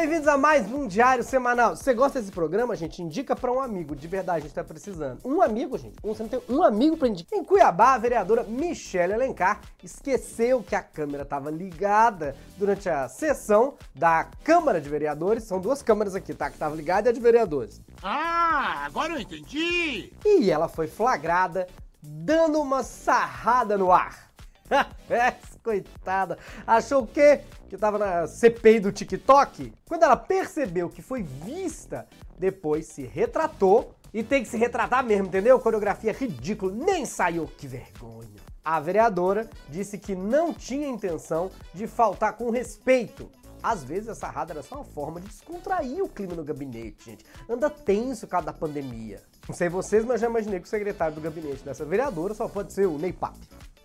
Bem-vindos a mais um Diário Semanal. Você gosta desse programa, gente? Indica pra um amigo. De verdade, a gente tá precisando. Um amigo, gente. Você não tem um amigo pra indicar. Em Cuiabá, a vereadora Michelle Alencar esqueceu que a câmera estava ligada durante a sessão da Câmara de Vereadores. São duas câmeras aqui, tá? Que tava ligada e a de vereadores. Ah, agora eu entendi! E ela foi flagrada dando uma sarrada no ar. Coitada. Achou o quê? Que tava na CPI do TikTok? Quando ela percebeu que foi vista, depois se retratou e tem que se retratar mesmo, entendeu? Coreografia ridícula, nem saiu, que vergonha. A vereadora disse que não tinha intenção de faltar com respeito. Às vezes essa rada era só uma forma de descontrair o clima no gabinete, gente. Anda tenso por causa da pandemia. Não sei vocês, mas já imaginei que o secretário do gabinete dessa vereadora só pode ser o Ney.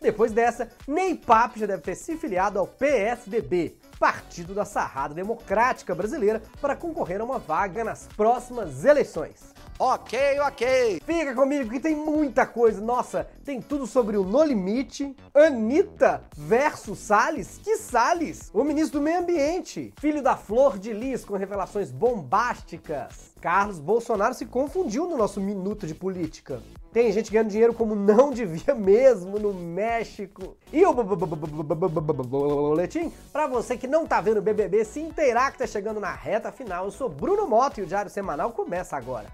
Depois dessa, Ney Pape já deve ter se filiado ao PSDB, Partido da Sarrada Democrática Brasileira, para concorrer a uma vaga nas próximas eleições. Ok, ok. Fica comigo que tem muita coisa. Nossa, tem tudo sobre o No Limite, Anitta versus Salles. Que Salles? O ministro do Meio Ambiente, filho da Flor de Lis com revelações bombásticas. Carlos Bolsonaro se confundiu no nosso minuto de política. Tem gente ganhando dinheiro como não devia mesmo no México. E o boletim, para você que não tá vendo o BBB, se inteirar que tá chegando na reta final, eu sou Bruno Mota e o Diário Semanal começa agora.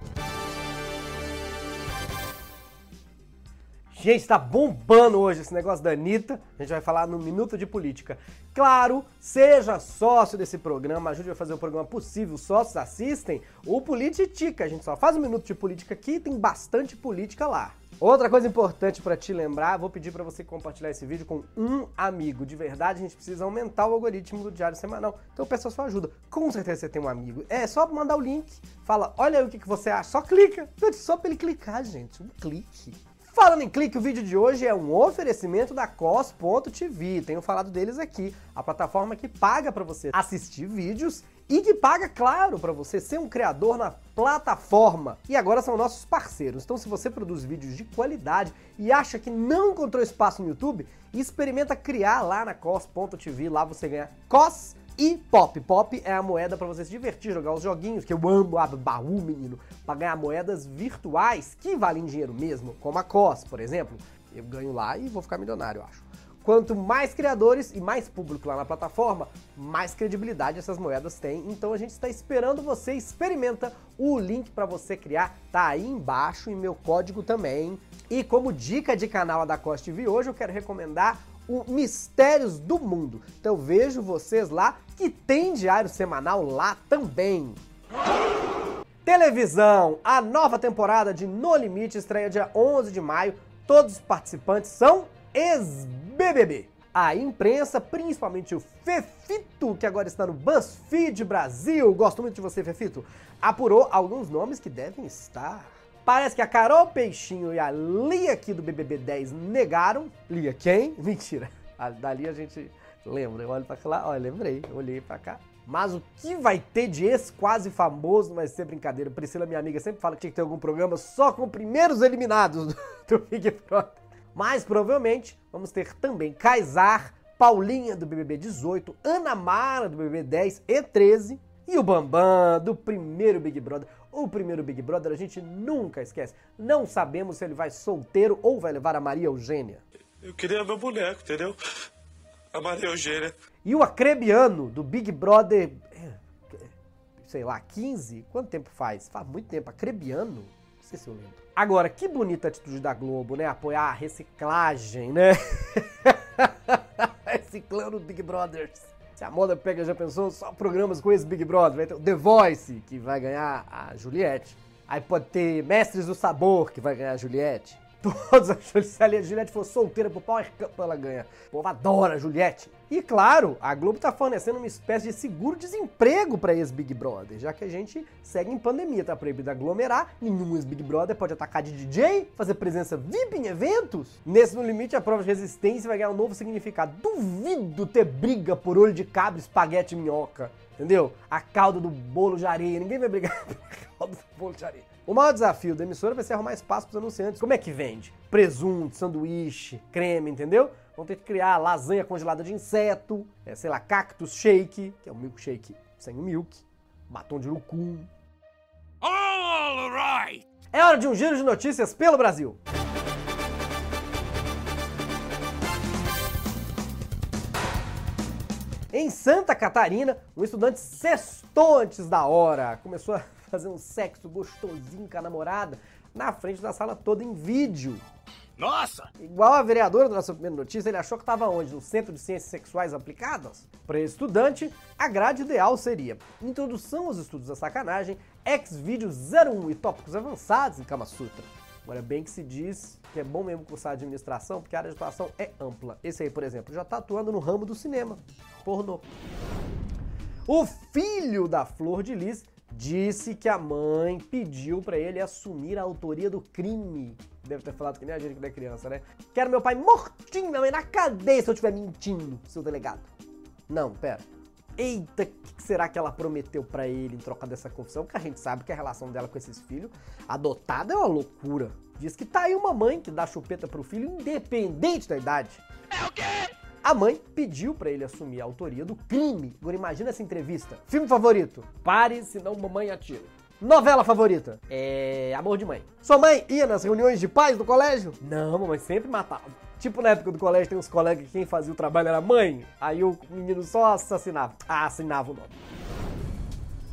Gente, tá bombando hoje esse negócio da Anitta. A gente vai falar no Minuto de Política. Claro, seja sócio desse programa, ajude a fazer o programa possível. Os sócios assistem o Politica. A gente só faz um Minuto de Política aqui tem bastante política lá. Outra coisa importante para te lembrar, vou pedir para você compartilhar esse vídeo com um amigo. De verdade, a gente precisa aumentar o algoritmo do Diário Semanal. Então eu peço a sua ajuda. Com certeza você tem um amigo. É só mandar o link, fala, olha aí o que, que você acha. Só clica. Só para ele clicar, gente. Um clique. Falando em clique, o vídeo de hoje é um oferecimento da cos.tv. Tenho falado deles aqui, a plataforma que paga para você assistir vídeos e que paga, claro, para você ser um criador na plataforma. E agora são nossos parceiros. Então, se você produz vídeos de qualidade e acha que não encontrou espaço no YouTube, experimenta criar lá na cos.tv. Lá você ganha cos e Pop. Pop é a moeda para você se divertir, jogar os joguinhos, que eu amo abrir baú, menino, para ganhar moedas virtuais que valem dinheiro mesmo, como a COS, por exemplo. Eu ganho lá e vou ficar milionário, eu acho. Quanto mais criadores e mais público lá na plataforma, mais credibilidade essas moedas têm. Então a gente está esperando você, experimenta. O link para você criar tá aí embaixo e meu código também. E como dica de canal da Cost TV hoje, eu quero recomendar o Mistérios do Mundo. Então vejo vocês lá que tem diário semanal lá também. Televisão, a nova temporada de No Limite estreia dia 11 de maio. Todos os participantes são ex-BBB. A imprensa, principalmente o Fefito, que agora está no BuzzFeed Brasil, gosto muito de você, Fefito, apurou alguns nomes que devem estar Parece que a Carol Peixinho e a Lia aqui do BBB 10 negaram. Lia quem? Mentira. A, dali a gente lembra. Eu olho pra lá, olha, lembrei. Olhei pra cá. Mas o que vai ter de ex quase famoso não vai ser brincadeira. Priscila, minha amiga, sempre fala que tinha que ter algum programa só com primeiros eliminados do, do Big Brother. Mas provavelmente vamos ter também Kaysar, Paulinha do BBB 18, Ana Mara do BBB 10 e 13 e o Bambam do primeiro Big Brother. O primeiro Big Brother a gente nunca esquece. Não sabemos se ele vai solteiro ou vai levar a Maria Eugênia. Eu queria meu boneco, entendeu? A Maria Eugênia. E o Acrebiano do Big Brother. É, sei lá, 15? Quanto tempo faz? Faz muito tempo. Acrebiano? Não sei se eu lembro. Agora, que bonita atitude da Globo, né? Apoiar a reciclagem, né? Reciclando Big Brothers. Se a moda pega, já pensou, só programas com esse Big Brother. Vai ter o The Voice, que vai ganhar a Juliette. Aí pode ter Mestres do Sabor, que vai ganhar a Juliette. Todos acham que se a Juliette for solteira pro Power ela ganha. O povo adora a Juliette. E claro, a Globo tá fornecendo uma espécie de seguro-desemprego para ex-Big Brother, já que a gente segue em pandemia, tá proibido aglomerar, nenhum ex-Big Brother pode atacar de DJ, fazer presença VIP em eventos. Nesse No Limite, a prova de resistência vai ganhar um novo significado. Duvido ter briga por olho de cabra, espaguete e minhoca, entendeu? A calda do bolo de areia, ninguém vai brigar pela calda do bolo de areia. O maior desafio da emissora vai ser arrumar espaço para os anunciantes. Como é que vende? Presunto, sanduíche, creme, entendeu? Vão ter que criar lasanha congelada de inseto, é, sei lá, cactus shake, que é o milkshake sem o milk. batom de urucum. All right! É hora de um giro de notícias pelo Brasil. Em Santa Catarina, um estudante sextou antes da hora. Começou a fazer um sexo gostosinho com a namorada na frente da sala toda em vídeo. Nossa! Igual a vereadora da nossa primeira notícia, ele achou que estava onde? No Centro de Ciências Sexuais Aplicadas? Para estudante, a grade ideal seria Introdução aos Estudos da Sacanagem, Ex-Vídeo 01 e Tópicos Avançados em Kama Sutra. Agora, bem que se diz que é bom mesmo cursar administração, porque a área de atuação é ampla. Esse aí, por exemplo, já está atuando no ramo do cinema, pornô. O filho da Flor de Lis disse que a mãe pediu para ele assumir a autoria do crime. Deve ter falado que nem a gente quando é criança, né? Quero meu pai mortinho, minha mãe na cadeia se eu estiver mentindo, seu delegado. Não, pera. Eita, o que será que ela prometeu para ele em troca dessa confissão? Porque a gente sabe que a relação dela com esses filhos adotada é uma loucura. Diz que tá aí uma mãe que dá chupeta pro filho independente da idade. É o quê? A mãe pediu para ele assumir a autoria do crime. Agora imagina essa entrevista. Filme favorito? Pare, senão mamãe atira. Novela favorita? É Amor de Mãe. Sua mãe ia nas reuniões de pais do colégio? Não, mamãe sempre matava. Tipo na época do colégio tem uns colegas que quem fazia o trabalho era mãe, aí o menino só assassinava. Ah, assinava o nome.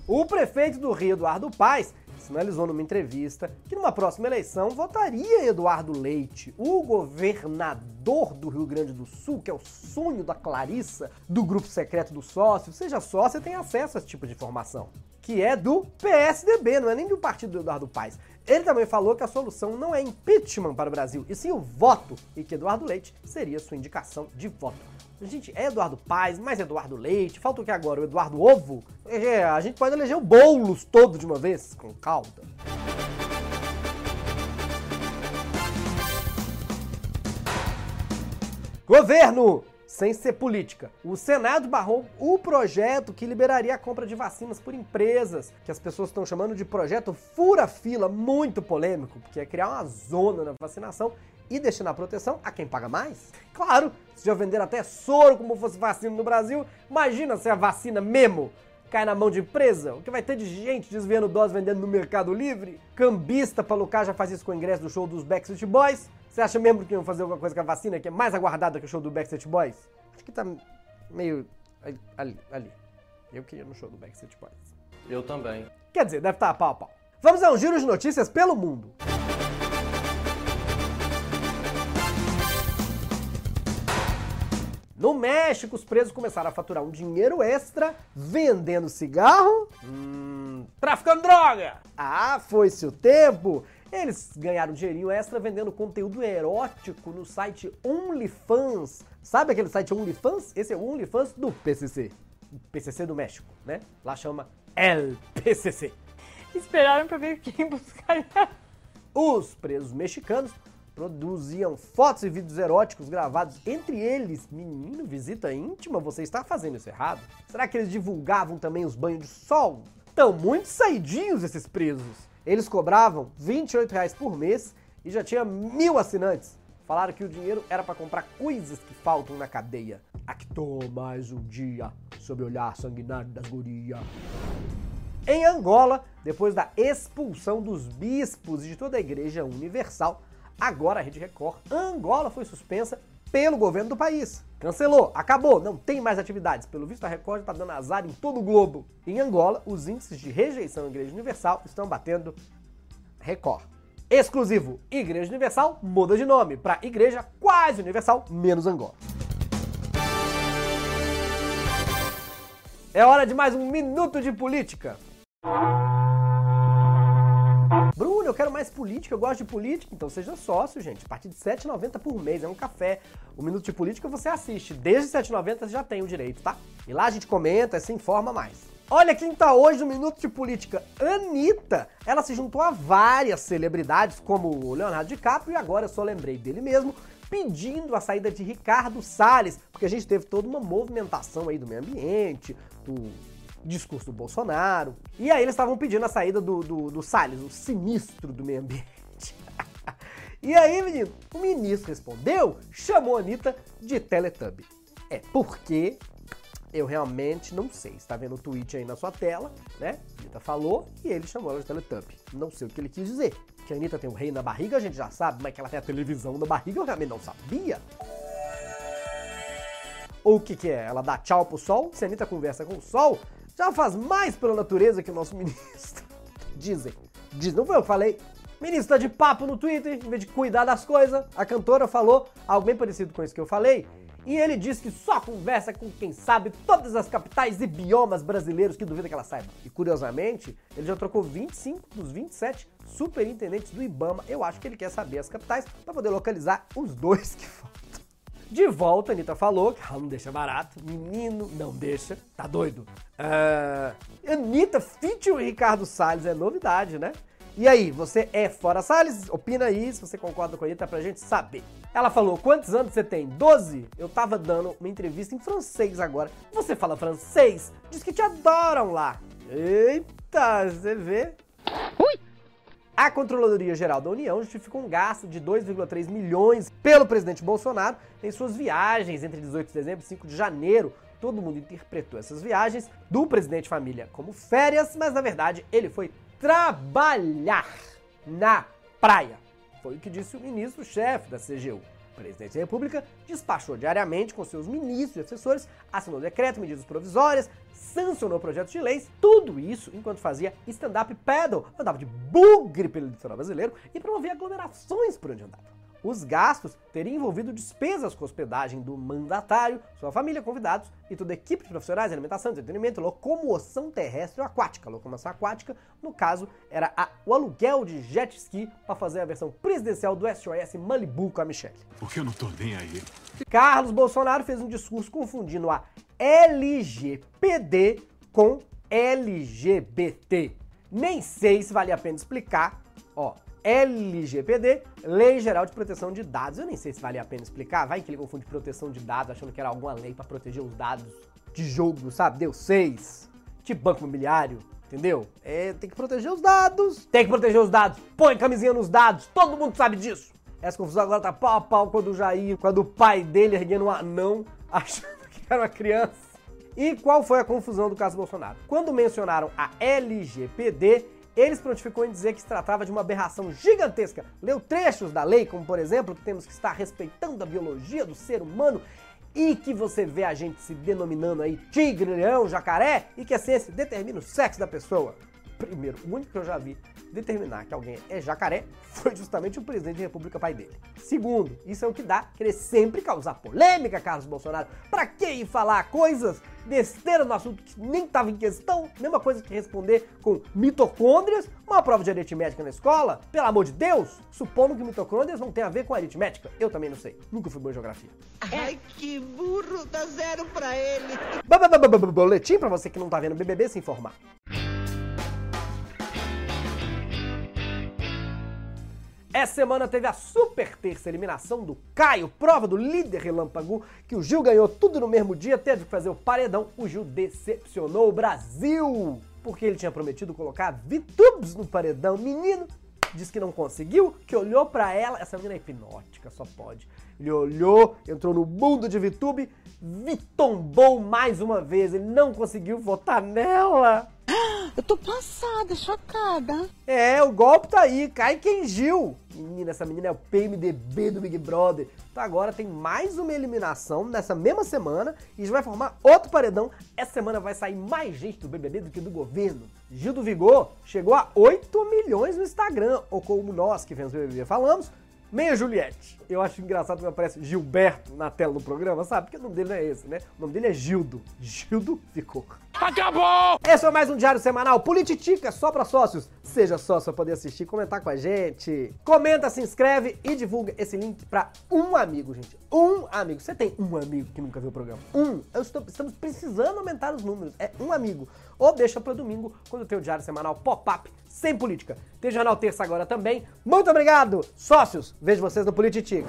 O prefeito do Rio, Eduardo Paes, sinalizou numa entrevista que numa próxima eleição votaria Eduardo Leite, o governador do Rio Grande do Sul, que é o sonho da Clarissa, do grupo secreto do sócio. Seja sócio, tem acesso a esse tipo de informação. Que é do PSDB, não é nem do partido do Eduardo Paes. Ele também falou que a solução não é impeachment para o Brasil, e sim o voto, e que Eduardo Leite seria sua indicação de voto. Gente, é Eduardo Paes, mais Eduardo Leite, falta o que agora? O Eduardo Ovo? É, a gente pode eleger o Boulos todo de uma vez, com calda. Governo! Sem ser política. O Senado barrou o projeto que liberaria a compra de vacinas por empresas, que as pessoas estão chamando de projeto fura-fila, muito polêmico, porque é criar uma zona na vacinação e destinar proteção a quem paga mais? Claro, se já vender até soro como fosse vacina no Brasil, imagina se a vacina mesmo cai na mão de empresa? O que vai ter de gente desviando dose vendendo no Mercado Livre? Cambista pra Lucas já faz isso com o ingresso do show dos Backstreet Boys? Você acha mesmo que iam fazer alguma coisa com a vacina que é mais aguardada que o show do Backstreet Boys? Acho que tá meio ali, ali. Eu queria no show do Backstreet Boys. Eu também. Quer dizer, deve estar pau a pau. Vamos a um giro de notícias pelo mundo. No México, os presos começaram a faturar um dinheiro extra vendendo cigarro. Hum, traficando droga! Ah, foi-se o tempo! Eles ganharam dinheirinho extra vendendo conteúdo erótico no site OnlyFans. Sabe aquele site OnlyFans? Esse é o OnlyFans do PCC. PCC do México, né? Lá chama El PCC. Esperaram pra ver quem buscaria. Os presos mexicanos produziam fotos e vídeos eróticos gravados entre eles. Menino, visita íntima, você está fazendo isso errado? Será que eles divulgavam também os banhos de sol? Estão muito saidinhos esses presos. Eles cobravam 28 reais por mês e já tinha mil assinantes. Falaram que o dinheiro era para comprar coisas que faltam na cadeia. Actou mais um dia sob o olhar sanguinário das gurias. Em Angola, depois da expulsão dos bispos e de toda a Igreja Universal, agora a Rede Record, Angola foi suspensa pelo governo do país. Cancelou, acabou, não tem mais atividades. Pelo visto, a Record está dando azar em todo o globo. Em Angola, os índices de rejeição à Igreja Universal estão batendo Record. Exclusivo Igreja Universal muda de nome para Igreja Quase Universal menos Angola. É hora de mais um minuto de política. Eu quero mais política, eu gosto de política, então seja sócio, gente. A partir de R$ 7,90 por mês, é um café. O Minuto de Política você assiste. Desde R$ 7,90 você já tem o direito, tá? E lá a gente comenta, se informa mais. Olha quem tá hoje no Minuto de Política. Anitta. Ela se juntou a várias celebridades, como o Leonardo DiCaprio, e agora eu só lembrei dele mesmo, pedindo a saída de Ricardo Salles, porque a gente teve toda uma movimentação aí do meio ambiente, do discurso do Bolsonaro. E aí eles estavam pedindo a saída do, do, do Salles, o sinistro do meio ambiente. e aí, menino, o ministro respondeu, chamou a Anitta de Teletubby. É porque Eu realmente não sei. Está vendo o tweet aí na sua tela, né? A Anitta falou e ele chamou ela de Teletubby. Não sei o que ele quis dizer. Que a Anitta tem um rei na barriga, a gente já sabe, mas que ela tem a televisão na barriga, eu realmente não sabia. Ou o que, que é? Ela dá tchau pro sol? Se a Anitta conversa com o sol, já faz mais pela natureza que o nosso ministro. Dizem. Diz, não foi eu que falei. Ministro tá de papo no Twitter, em vez de cuidar das coisas. A cantora falou algo bem parecido com isso que eu falei. E ele disse que só conversa com quem sabe todas as capitais e biomas brasileiros que duvida que ela saiba. E curiosamente, ele já trocou 25 dos 27 superintendentes do Ibama. Eu acho que ele quer saber as capitais para poder localizar os dois que faltam. De volta, a Anitta falou que ela não deixa barato. Menino, não deixa. Tá doido? Uh, Anitta featuring Ricardo Salles é novidade, né? E aí, você é fora Salles? Opina aí se você concorda com a Anitta pra gente saber. Ela falou, quantos anos você tem? 12? Eu tava dando uma entrevista em francês agora. Você fala francês? Diz que te adoram lá. Eita, você vê? A Controladoria Geral da União justificou um gasto de 2,3 milhões pelo presidente Bolsonaro em suas viagens entre 18 de dezembro e 5 de janeiro. Todo mundo interpretou essas viagens do presidente família como férias, mas na verdade ele foi trabalhar na praia. Foi o que disse o ministro-chefe da CGU. O presidente da República despachou diariamente com seus ministros e assessores, assinou decreto, medidas provisórias, sancionou projetos de leis, tudo isso enquanto fazia stand-up paddle, andava de bugre pelo litoral brasileiro e promovia aglomerações por onde andava. Os gastos teriam envolvido despesas com hospedagem do mandatário, sua família, convidados e toda a equipe de profissionais, alimentação, entretenimento, locomoção terrestre ou aquática. Locomoção aquática, no caso, era a, o aluguel de jet ski para fazer a versão presidencial do SOS Malibu com a Michelle. Porque eu não tô nem aí. Carlos Bolsonaro fez um discurso confundindo a LGPD com LGBT. Nem sei se vale a pena explicar. Ó, LGPD, Lei Geral de Proteção de Dados. Eu nem sei se vale a pena explicar, vai que ele confunde proteção de dados achando que era alguma lei para proteger os dados de jogo, sabe? Deu seis. Tipo banco imobiliário, entendeu? É, tem que proteger os dados. Tem que proteger os dados. Põe camisinha nos dados. Todo mundo sabe disso. Essa confusão agora tá pau a pau quando o Jair, quando o pai dele erguendo um anão, achando que era uma criança. E qual foi a confusão do caso Bolsonaro? Quando mencionaram a LGPD, eles prontificou em dizer que se tratava de uma aberração gigantesca. Leu trechos da lei, como por exemplo, que temos que estar respeitando a biologia do ser humano e que você vê a gente se denominando aí tigre, leão, jacaré e que a ciência determina o sexo da pessoa. Primeiro, o único que eu já vi determinar que alguém é jacaré foi justamente o presidente da República pai dele. Segundo, isso é o que dá querer sempre causar polêmica, Carlos Bolsonaro. Pra que ir falar coisas besteira no assunto que nem estava em questão? Mesma coisa que responder com mitocôndrias, uma prova de aritmética na escola? Pelo amor de Deus! Supondo que mitocôndrias não tem a ver com aritmética. Eu também não sei. Nunca fui bom em geografia. Ai, que burro! Dá zero pra ele! Boletim pra você que não tá vendo BBB se informar. Essa semana teve a super terça eliminação do Caio, prova do líder relâmpago, que o Gil ganhou tudo no mesmo dia, teve que fazer o paredão. O Gil decepcionou o Brasil, porque ele tinha prometido colocar VTubes no paredão. Menino, disse que não conseguiu, que olhou para ela, essa menina é hipnótica, só pode. Ele olhou, entrou no mundo de VTube, vitombou mais uma vez, ele não conseguiu votar nela. Eu tô passada, chocada. É, o golpe tá aí, cai quem Gil. Menina, essa menina é o PMDB do Big Brother. Então agora tem mais uma eliminação nessa mesma semana e já vai formar outro paredão. Essa semana vai sair mais gente do BBB do que do governo. Gil do Vigor chegou a 8 milhões no Instagram, ou como nós que vemos o BBB falamos, Meia Juliette. Eu acho engraçado que aparece Gilberto na tela do programa, sabe? Porque o nome dele não é esse, né? O nome dele é Gildo. Gildo ficou. Acabou! Esse foi mais um Diário Semanal Polititica só para sócios. Seja sócio para poder assistir comentar com a gente. Comenta, se inscreve e divulga esse link para um amigo, gente. Um amigo. Você tem um amigo que nunca viu o programa? Um. Estou, estamos precisando aumentar os números. É um amigo. Ou deixa para domingo, quando tem o Diário Semanal Pop-Up sem política. Tem Jornal Terça agora também. Muito obrigado, sócios. Vejo vocês no Polititica.